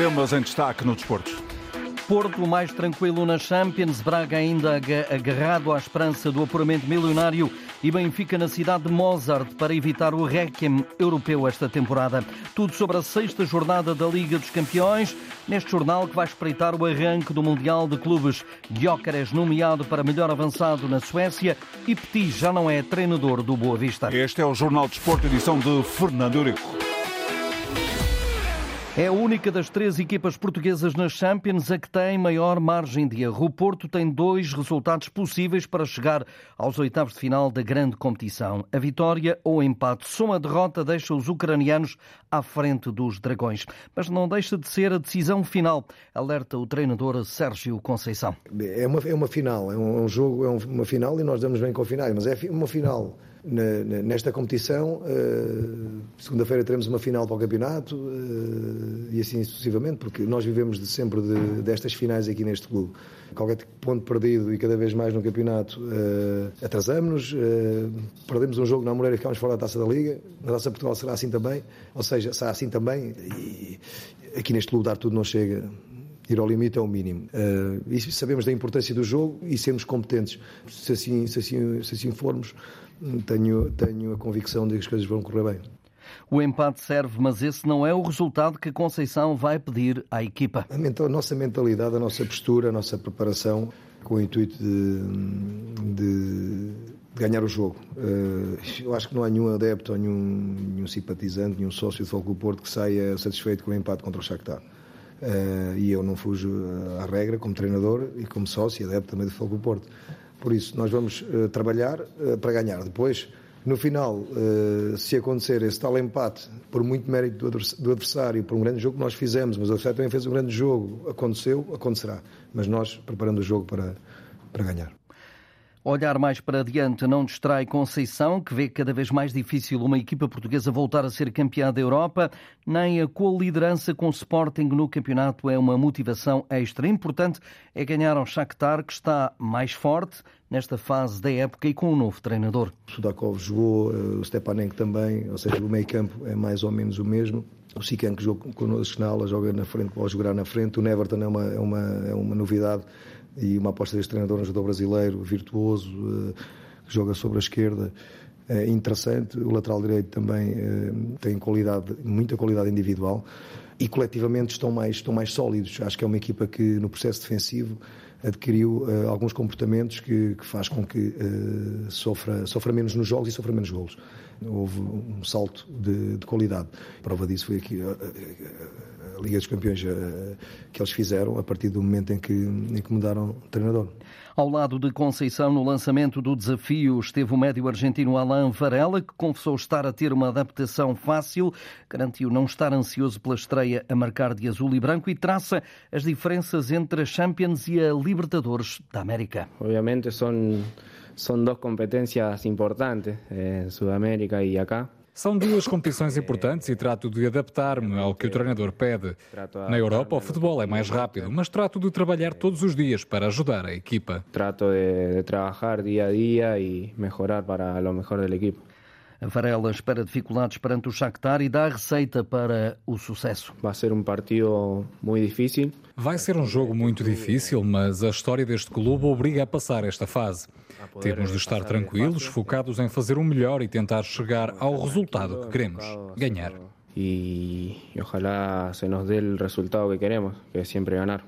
temas em destaque no desporto. Porto mais tranquilo na Champions, Braga ainda agarrado à esperança do apuramento milionário e Benfica na cidade de Mozart para evitar o Requiem europeu esta temporada. Tudo sobre a sexta jornada da Liga dos Campeões, neste jornal que vai espreitar o arranque do Mundial de Clubes. Gyökeres nomeado para melhor avançado na Suécia e Petit já não é treinador do Boa Vista. Este é o Jornal de Esporte, edição de Fernando Eurico. É a única das três equipas portuguesas nas Champions a que tem maior margem de erro. O Porto tem dois resultados possíveis para chegar aos oitavos de final da grande competição. A vitória ou o empate. Só uma derrota deixa os ucranianos à frente dos dragões. Mas não deixa de ser a decisão final, alerta o treinador Sérgio Conceição. É uma, é uma final, é um, jogo, é uma final e nós damos bem com o final, mas é uma final nesta competição. Eh, segunda-feira teremos uma final para o campeonato eh, e assim sucessivamente, porque nós vivemos de sempre de, destas finais aqui neste clube. Qualquer ponto perdido e cada vez mais no campeonato eh, atrasamos-nos, perdemos um jogo na Moreira e ficamos fora da taça da Liga. Na taça Portugal será assim também, ou seja, será assim também. E aqui neste clube dar tudo não chega ir ao limite é o mínimo. Uh, sabemos da importância do jogo e sermos competentes. Se assim, se assim, se assim formos, tenho, tenho a convicção de que as coisas vão correr bem. O empate serve, mas esse não é o resultado que Conceição vai pedir à equipa. A, mental, a nossa mentalidade, a nossa postura, a nossa preparação, com o intuito de, de, de ganhar o jogo. Eh, eu acho que não há nenhum adepto, nenhum, nenhum simpatizante, nenhum sócio Foco do Porto que saia satisfeito com o empate contra o Shakhtar. Uh, e eu não fujo à regra como treinador e como sócio e adepto também do do Porto. Por isso, nós vamos uh, trabalhar uh, para ganhar. Depois, no final, uh, se acontecer esse tal empate, por muito mérito do adversário, por um grande jogo que nós fizemos, mas o adversário também fez um grande jogo, aconteceu, acontecerá. Mas nós preparando o jogo para, para ganhar. Olhar mais para adiante não distrai Conceição, que vê cada vez mais difícil uma equipa portuguesa voltar a ser campeã da Europa, nem a co-liderança com o Sporting no campeonato é uma motivação extra. Importante é ganhar ao Shakhtar, que está mais forte nesta fase da época e com um novo treinador. Sudakov jogou, eh, o Stepanenko também, ou seja, o meio campo é mais ou menos o mesmo. O Sican que joga connosco na aula joga na frente, pode jogar na frente. O Neverton é uma, é uma, é uma novidade e uma aposta deste treinador, um jogador brasileiro, virtuoso, eh, que joga sobre a esquerda, é interessante. O lateral direito também eh, tem qualidade, muita qualidade individual e coletivamente estão mais, estão mais sólidos. Acho que é uma equipa que no processo defensivo adquiriu uh, alguns comportamentos que, que faz com que uh, sofra, sofra menos nos jogos e sofra menos golos. Houve um salto de, de qualidade. A prova disso foi aqui Liga dos Campeões que eles fizeram a partir do momento em que, em que mudaram o treinador. Ao lado de Conceição, no lançamento do desafio, esteve o médio argentino Alain Varela, que confessou estar a ter uma adaptação fácil, garantiu não estar ansioso pela estreia a marcar de azul e branco e traça as diferenças entre a Champions e a Libertadores da América. Obviamente são, são duas competências importantes, eh, Sudamérica e acá. São duas competições importantes e trato de adaptar-me ao que o treinador pede. Na Europa, o futebol é mais rápido, mas trato de trabalhar todos os dias para ajudar a equipa. Trato de, de trabalhar dia a dia e melhorar para o melhor da equipa. Varela espera dificuldades perante o Shakhtar e dá receita para o sucesso. Vai ser um partido muito difícil. Vai ser um jogo muito difícil, mas a história deste clube obriga a passar esta fase. Temos de estar tranquilos, focados em fazer o melhor e tentar chegar ao resultado que queremos, ganhar. E, e ojalá se nos dê o resultado que queremos, que é sempre ganhar.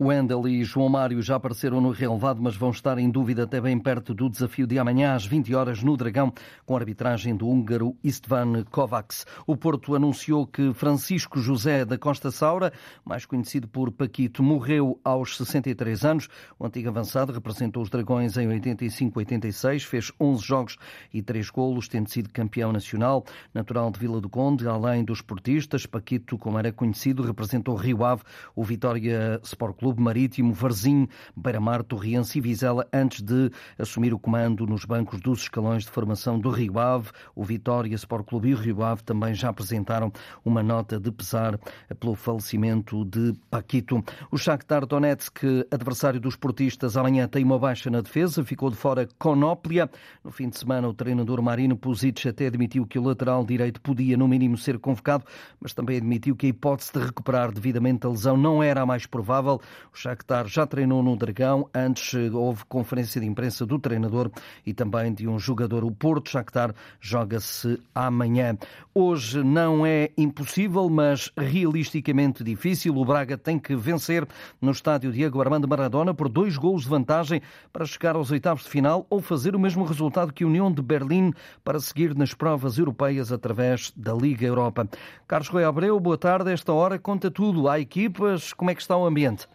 Wendel e João Mário já apareceram no relevado, mas vão estar em dúvida até bem perto do desafio de amanhã às 20 horas no Dragão, com a arbitragem do húngaro Istvan Kovacs. O Porto anunciou que Francisco José da Costa Saura, mais conhecido por Paquito, morreu aos 63 anos. O antigo avançado representou os Dragões em 85-86, fez 11 jogos e 3 golos, tendo sido campeão nacional. Natural de Vila do Conde, além dos portistas, Paquito, como era conhecido, representou Rio Ave, o Vitória Sport Sport Clube, Marítimo, Varzim, Beira-Mar, Torriense e Vizela antes de assumir o comando nos bancos dos escalões de formação do Rio Ave. O Vitória Sport Clube e o Rio Ave também já apresentaram uma nota de pesar pelo falecimento de Paquito. O Shakhtar Donetsk, adversário dos portistas, amanhã tem uma baixa na defesa, ficou de fora Conóplia. No fim de semana, o treinador Marino Puzic até admitiu que o lateral direito podia, no mínimo, ser convocado, mas também admitiu que a hipótese de recuperar devidamente a lesão não era a mais provável. O Shakhtar já treinou no Dragão, antes houve conferência de imprensa do treinador e também de um jogador. O Porto Shakhtar joga-se amanhã. Hoje não é impossível, mas realisticamente difícil. O Braga tem que vencer no estádio Diego Armando Maradona por dois golos de vantagem para chegar aos oitavos de final ou fazer o mesmo resultado que a União de Berlim para seguir nas provas europeias através da Liga Europa. Carlos Rui Abreu, boa tarde. Esta hora conta tudo. Há equipas, como é que está o ambiente?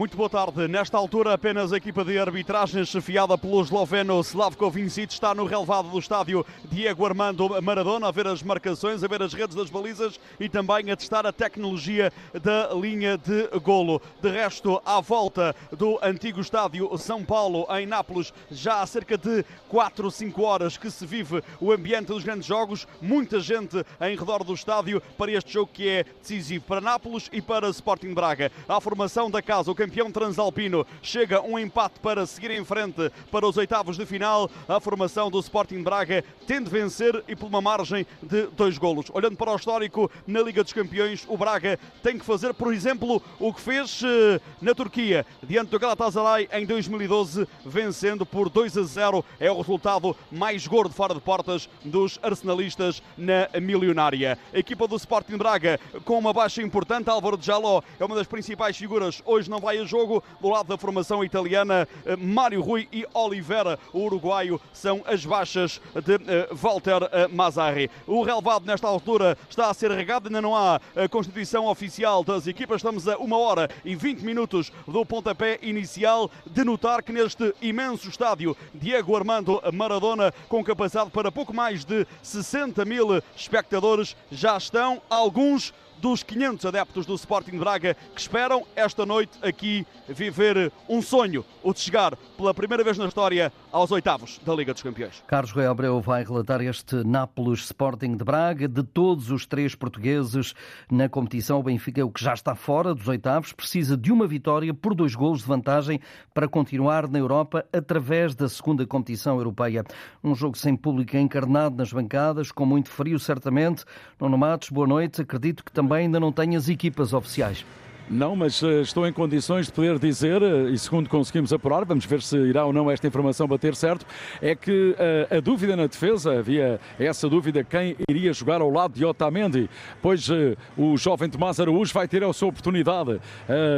Muito boa tarde. Nesta altura, apenas a equipa de arbitragem chefiada pelo esloveno Slavko Vincic está no relevado do estádio Diego Armando Maradona a ver as marcações, a ver as redes das balizas e também a testar a tecnologia da linha de golo. De resto, à volta do antigo estádio São Paulo, em Nápoles, já há cerca de 4 ou 5 horas que se vive o ambiente dos grandes jogos. Muita gente em redor do estádio para este jogo que é decisivo para Nápoles e para Sporting Braga. A formação da casa, o campeão transalpino. Chega um empate para seguir em frente para os oitavos de final. A formação do Sporting Braga tem de vencer e por uma margem de dois golos. Olhando para o histórico na Liga dos Campeões, o Braga tem que fazer, por exemplo, o que fez eh, na Turquia, diante do Galatasaray em 2012, vencendo por 2 a 0. É o resultado mais gordo fora de portas dos arsenalistas na milionária. A equipa do Sporting Braga com uma baixa importante. Álvaro de Jaló é uma das principais figuras. Hoje não vai vai a jogo. Do lado da formação italiana, eh, Mário Rui e Oliveira, o uruguaio, são as baixas de eh, Walter eh, Mazzarri. O relevado nesta altura está a ser regado, ainda não há constituição oficial das equipas. Estamos a uma hora e 20 minutos do pontapé inicial. De notar que neste imenso estádio, Diego Armando Maradona, com capacidade para pouco mais de 60 mil espectadores, já estão alguns dos 500 adeptos do Sporting Braga que esperam esta noite aqui viver um sonho, o de chegar pela primeira vez na história aos oitavos da Liga dos Campeões. Carlos Rui Abreu vai relatar este Nápoles Sporting de Braga. De todos os três portugueses na competição, o Benfica, o que já está fora dos oitavos, precisa de uma vitória por dois golos de vantagem para continuar na Europa através da segunda competição europeia. Um jogo sem público encarnado nas bancadas, com muito frio certamente. Nuno Matos, boa noite. Acredito que também ainda não tem as equipas oficiais. Não, mas uh, estou em condições de poder dizer, uh, e segundo conseguimos apurar, vamos ver se irá ou não esta informação bater certo, é que uh, a dúvida na defesa, havia essa dúvida quem iria jogar ao lado de Otamendi, pois o jovem Tomás Araújo vai ter a sua oportunidade.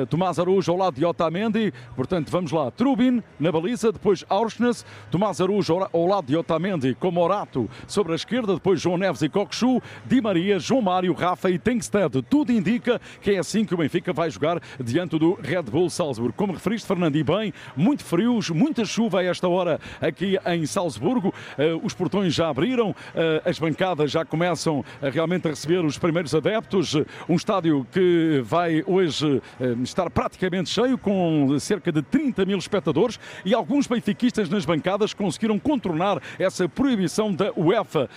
Tomás Araújo ao lado de Otamendi, portanto vamos lá, Trubin na baliza, depois Aursnes, Tomás Araújo ao lado de Otamendi com Morato sobre a esquerda, depois João Neves e Coxu, Di Maria, João Mário, Rafa e Tengsted. Tudo indica que é assim que o Benfica vai vai jogar diante do Red Bull Salzburgo. Como referiste, Fernando, e bem, muito frios, muita chuva a esta hora aqui em Salzburgo. Eh, os portões já abriram, eh, as bancadas já começam realmente a receber os primeiros adeptos. Um estádio que vai hoje eh, estar praticamente cheio, com cerca de 30 mil espectadores e alguns benfiquistas nas bancadas conseguiram contornar essa proibição da UEFA.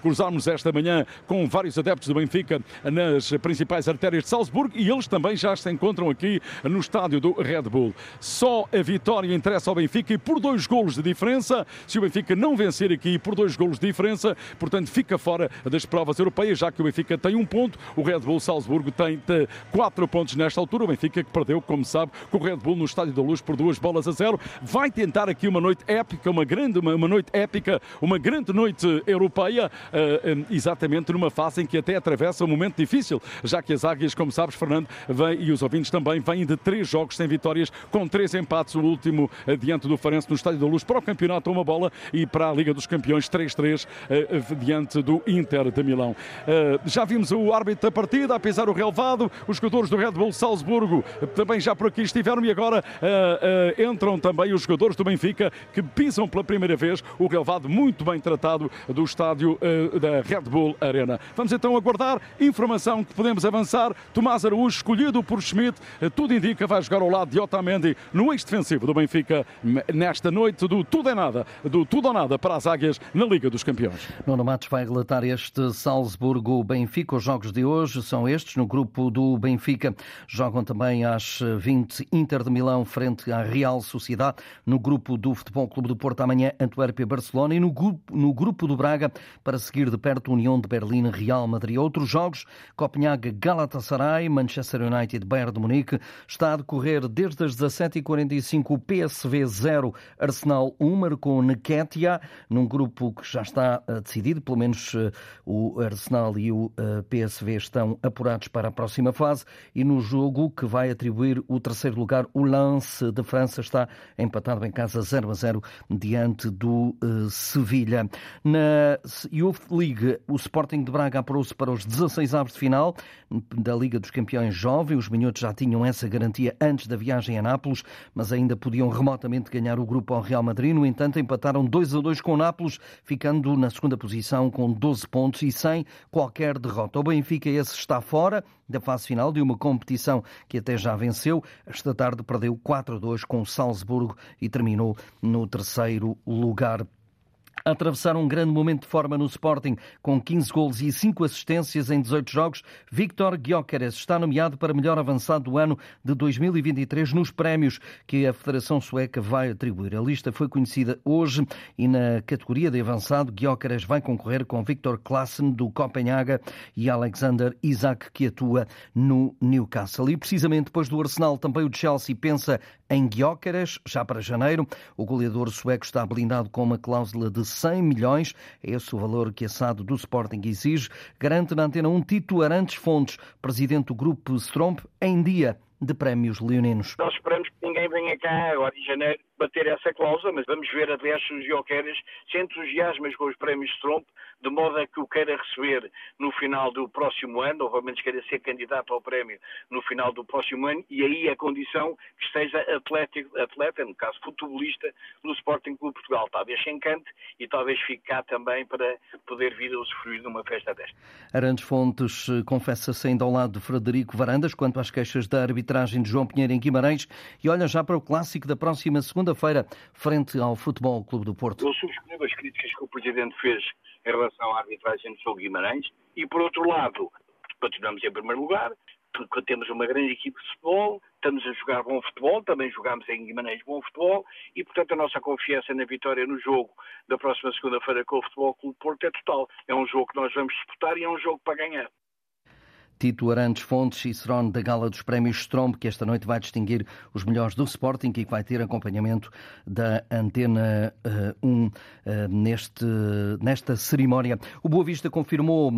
Cruzámos esta manhã com vários adeptos do Benfica nas principais artérias de Salzburgo e eles também já se encontram aqui no estádio do Red Bull. Só a vitória interessa ao Benfica e por dois golos de diferença. Se o Benfica não vencer aqui por dois golos de diferença, portanto fica fora das provas europeias, já que o Benfica tem um ponto, o Red Bull Salzburgo tem quatro pontos nesta altura. O Benfica que perdeu, como sabe, com o Red Bull no Estádio da Luz por duas bolas a zero. Vai tentar aqui uma noite épica, uma grande, uma, uma noite épica, uma grande noite europeia, uh, exatamente numa fase em que até atravessa um momento difícil, já que as águias, como sabes, Fernando, vem e os ouvintes também vêm de três jogos sem vitórias, com três empates, o último eh, diante do Farense no Estádio da Luz para o campeonato, uma bola e para a Liga dos Campeões 3-3 eh, diante do Inter de Milão. Eh, já vimos o árbitro da partida a pisar o relevado, os jogadores do Red Bull Salzburgo também já por aqui estiveram e agora entram também os jogadores do Benfica que pisam pela primeira vez o relevado muito bem tratado do estádio da Red Bull Arena. Vamos então aguardar informação que podemos avançar. Tomás Araújo escolhido por Schmidt. Tudo indica vai jogar ao lado de Otamendi no eixo defensivo do Benfica nesta noite do tudo é nada, do tudo ou nada para as águias na Liga dos Campeões. Nuno Matos vai relatar este Salzburgo-Benfica. Os jogos de hoje são estes. No grupo do Benfica jogam também às 20 Inter de Milão frente à Real Sociedade. No grupo do Futebol Clube do Porto amanhã Antuérpia-Barcelona e no grupo, no grupo do Braga para seguir de perto União de Berlim, Real Madrid. Outros jogos, Copenhague-Galatasaray, Manchester United-Bayern de Munique. Está a decorrer desde as 17h45 o PSV 0, Arsenal 1, marcou Nequetia, num grupo que já está eh, decidido, pelo menos eh, o Arsenal e o eh, PSV estão apurados para a próxima fase e no jogo que vai atribuir o terceiro lugar, o Lance de França está empatado em casa 0 a 0 diante do Sevilha. Na Youth League, o Sporting de Braga apurou-se para os 16 avos de final da Liga dos Campeões Os minhotos já tinham essa garantia antes da viagem a Nápoles, mas ainda podiam remotamente ganhar o grupo ao Real Madrid. No entanto, empataram 2 a 2 com o Nápoles, ficando na segunda posição com 12 pontos e sem qualquer derrota. O Benfica esse está fora da fase final de uma competição que até já venceu. Esta tarde perdeu 4 a 2 com o Salzburgo e terminou no terceiro lugar atravessar um grande momento de forma no Sporting, com 15 gols e 5 assistências em 18 jogos, Victor Gyökeres está nomeado para melhor avançado do ano de 2023 nos prémios que a Federação Sueca vai atribuir. A lista foi conhecida hoje e na categoria de avançado, Gyökeres vai concorrer com Victor Klassen do Copenhaga e Alexander Isaac que atua no Newcastle. E precisamente depois do Arsenal, também o Chelsea pensa em Gyökeres, já para janeiro. O goleador sueco está blindado com uma cláusula de 100 milhões. É esse o valor que a SAD do Sporting exige. Garante na antena um Tito Arantes Fontes, presidente do grupo Stromp, em dia de prémios leoninos. Nós esperamos que ninguém venha cá agora em janeiro bater essa cláusula, mas vamos ver aliás se os Joqueiras se entusiasmam com os prémios Stromp de modo a que o queira receber no final do próximo ano, ou pelo menos queira ser candidato ao prémio no final do próximo ano, e aí a condição que esteja atlético, atleta, no caso futebolista, no Sporting Clube Portugal. Talvez se encante e talvez fique cá também para poder vir a usufruir de uma festa desta. Arantes Fontes confessa-se ainda ao lado de Frederico Varandas quanto às queixas da arbitragem de João Pinheiro em Guimarães e olha já para o clássico da próxima segunda-feira, frente ao Futebol Clube do Porto. Eu subscrevo as críticas que o Presidente fez em relação à arbitragem do Sul Guimarães e, por outro lado, continuamos em primeiro lugar, porque temos uma grande equipe de futebol, estamos a jogar bom futebol, também jogamos em Guimarães bom futebol e, portanto, a nossa confiança na vitória no jogo da próxima segunda-feira com o Futebol Clube Porto é total. É um jogo que nós vamos disputar e é um jogo para ganhar. Tito Arantes Fontes, Cicerone da Gala dos Prémios Strombe, que esta noite vai distinguir os melhores do Sporting e que vai ter acompanhamento da Antena uh, 1 uh, neste, nesta cerimónia. O Boa Vista confirmou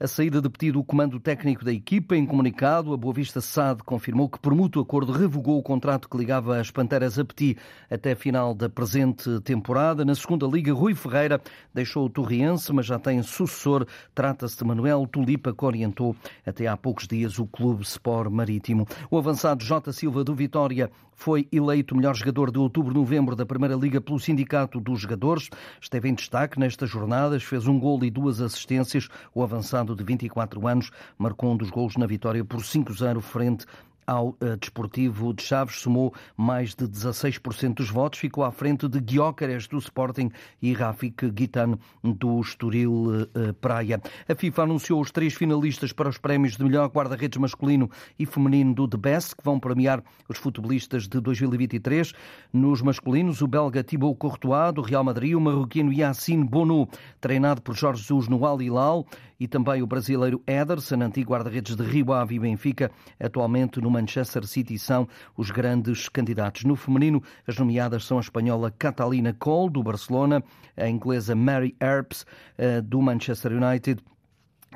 a saída de pedido do comando técnico da equipa. Em comunicado, a Boa Vista SAD confirmou que, por mútuo acordo, revogou o contrato que ligava as Panteras a Petit até a final da presente temporada. Na segunda Liga, Rui Ferreira deixou o Torriense, mas já tem sucessor. Trata-se de Manuel Tulipa, que orientou até há poucos dias o Clube Sport Marítimo. O avançado J. Silva do Vitória foi eleito melhor jogador de outubro-novembro da Primeira Liga pelo Sindicato dos Jogadores. Esteve em destaque nestas jornadas, fez um gol e duas assistências. O avançado de 24 anos marcou um dos gols na vitória por 5-0 frente ao eh, Desportivo de Chaves, somou mais de 16% dos votos, ficou à frente de Guiócares do Sporting e Rafik Guitano do Estoril eh, Praia. A FIFA anunciou os três finalistas para os prémios de melhor guarda-redes masculino e feminino do The Best, que vão premiar os futebolistas de 2023. Nos masculinos, o belga Thibaut Courtois, do Real Madrid, o marroquino Yassine Bono, treinado por Jorge Jesus no Al Hilal, e também o brasileiro Ederson, antigo guarda-redes de Rio Ave e Benfica, atualmente no Manchester City, são os grandes candidatos. No feminino, as nomeadas são a espanhola Catalina Cole, do Barcelona, a inglesa Mary Earps, eh, do Manchester United,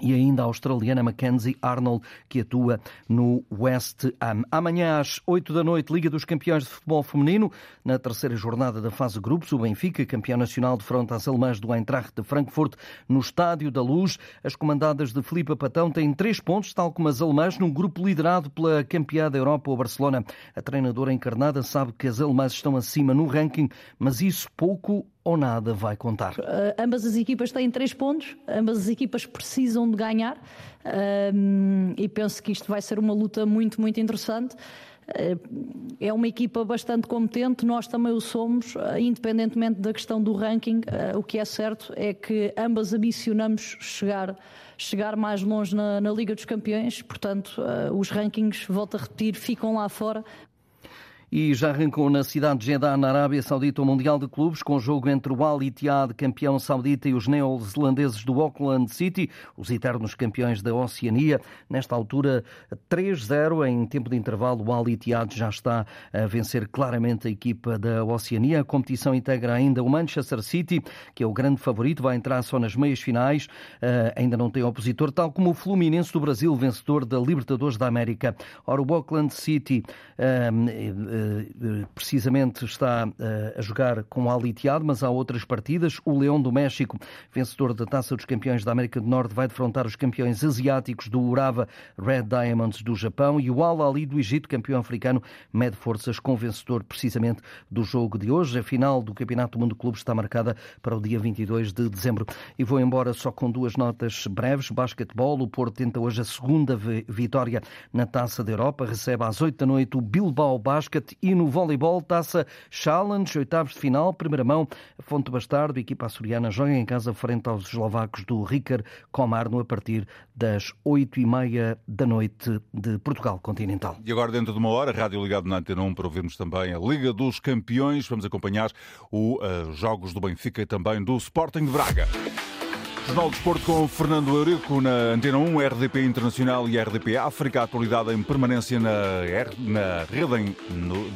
e ainda a australiana Mackenzie Arnold, que atua no West Ham. Amanhã às 8 da noite, Liga dos Campeões de Futebol Feminino, na terceira jornada da fase grupos, o Benfica, campeão nacional de fronte às alemãs do Eintracht de Frankfurt, no Estádio da Luz. As comandadas de Filipe Patão têm três pontos, tal como as alemãs, num grupo liderado pela campeã da Europa, o Barcelona. A treinadora encarnada sabe que as alemãs estão acima no ranking, mas isso pouco ou nada vai contar. Uh, ambas as equipas têm três pontos, ambas as equipas precisam de ganhar uh, e penso que isto vai ser uma luta muito, muito interessante. Uh, é uma equipa bastante competente, nós também o somos, independentemente da questão do ranking. O que é certo é que ambas ambicionamos chegar, chegar mais longe na, na Liga dos Campeões, portanto, os rankings, volto a repetir, ficam lá fora, e já arrancou na cidade de Jeddah, na Arábia Saudita, o Mundial de Clubes, com jogo entre o Al Ittihad, campeão saudita, e os neozelandeses do Auckland City, os eternos campeões da Oceania. Nesta altura, 3-0 em tempo de intervalo. O Al Ittihad já está a vencer claramente a equipa da Oceania. A competição integra ainda o Manchester City, que é o grande favorito, vai entrar só nas meias finais. Uh, ainda não tem opositor, tal como o Fluminense do Brasil, vencedor da Libertadores da América. Ora, o Auckland City. Uh, eh, precisamente está eh, a jogar com o Ittihad, mas há outras partidas. O Leão do México, vencedor da Taça dos Campeões da América do Norte, vai defrontar os campeões asiáticos do Urava Red Diamonds do Japão e o Al Ali do Egito, campeão africano, mede forças com vencedor precisamente do jogo de hoje. A final do Campeonato do Mundo Clubes está marcada para o dia 22 de dezembro. E vou embora só com duas notas breves. Basquetebol, o Porto tenta hoje a segunda vitória na Taça da Europa, recebe às 8 da noite o Bilbao Basket e no voleibol, taça Challenge, oitavos de final, primeira mão, Fonte Bastardo, equipa açoriana joga em casa frente aos eslovacos do Ricard Comarno a partir das oito e meia da noite de Portugal continental. E agora, dentro de uma hora, Rádio Ligado na Antena 1 para ouvirmos também a Liga dos Campeões. Vamos acompanhar os uh, jogos do Benfica e também do Sporting de Braga. Jornal de Desporto com Fernando Eurico na Antena 1, RDP Internacional e RDP África. Atualidade em permanência na, na rede em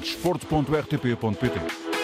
desporto.rtp.pt.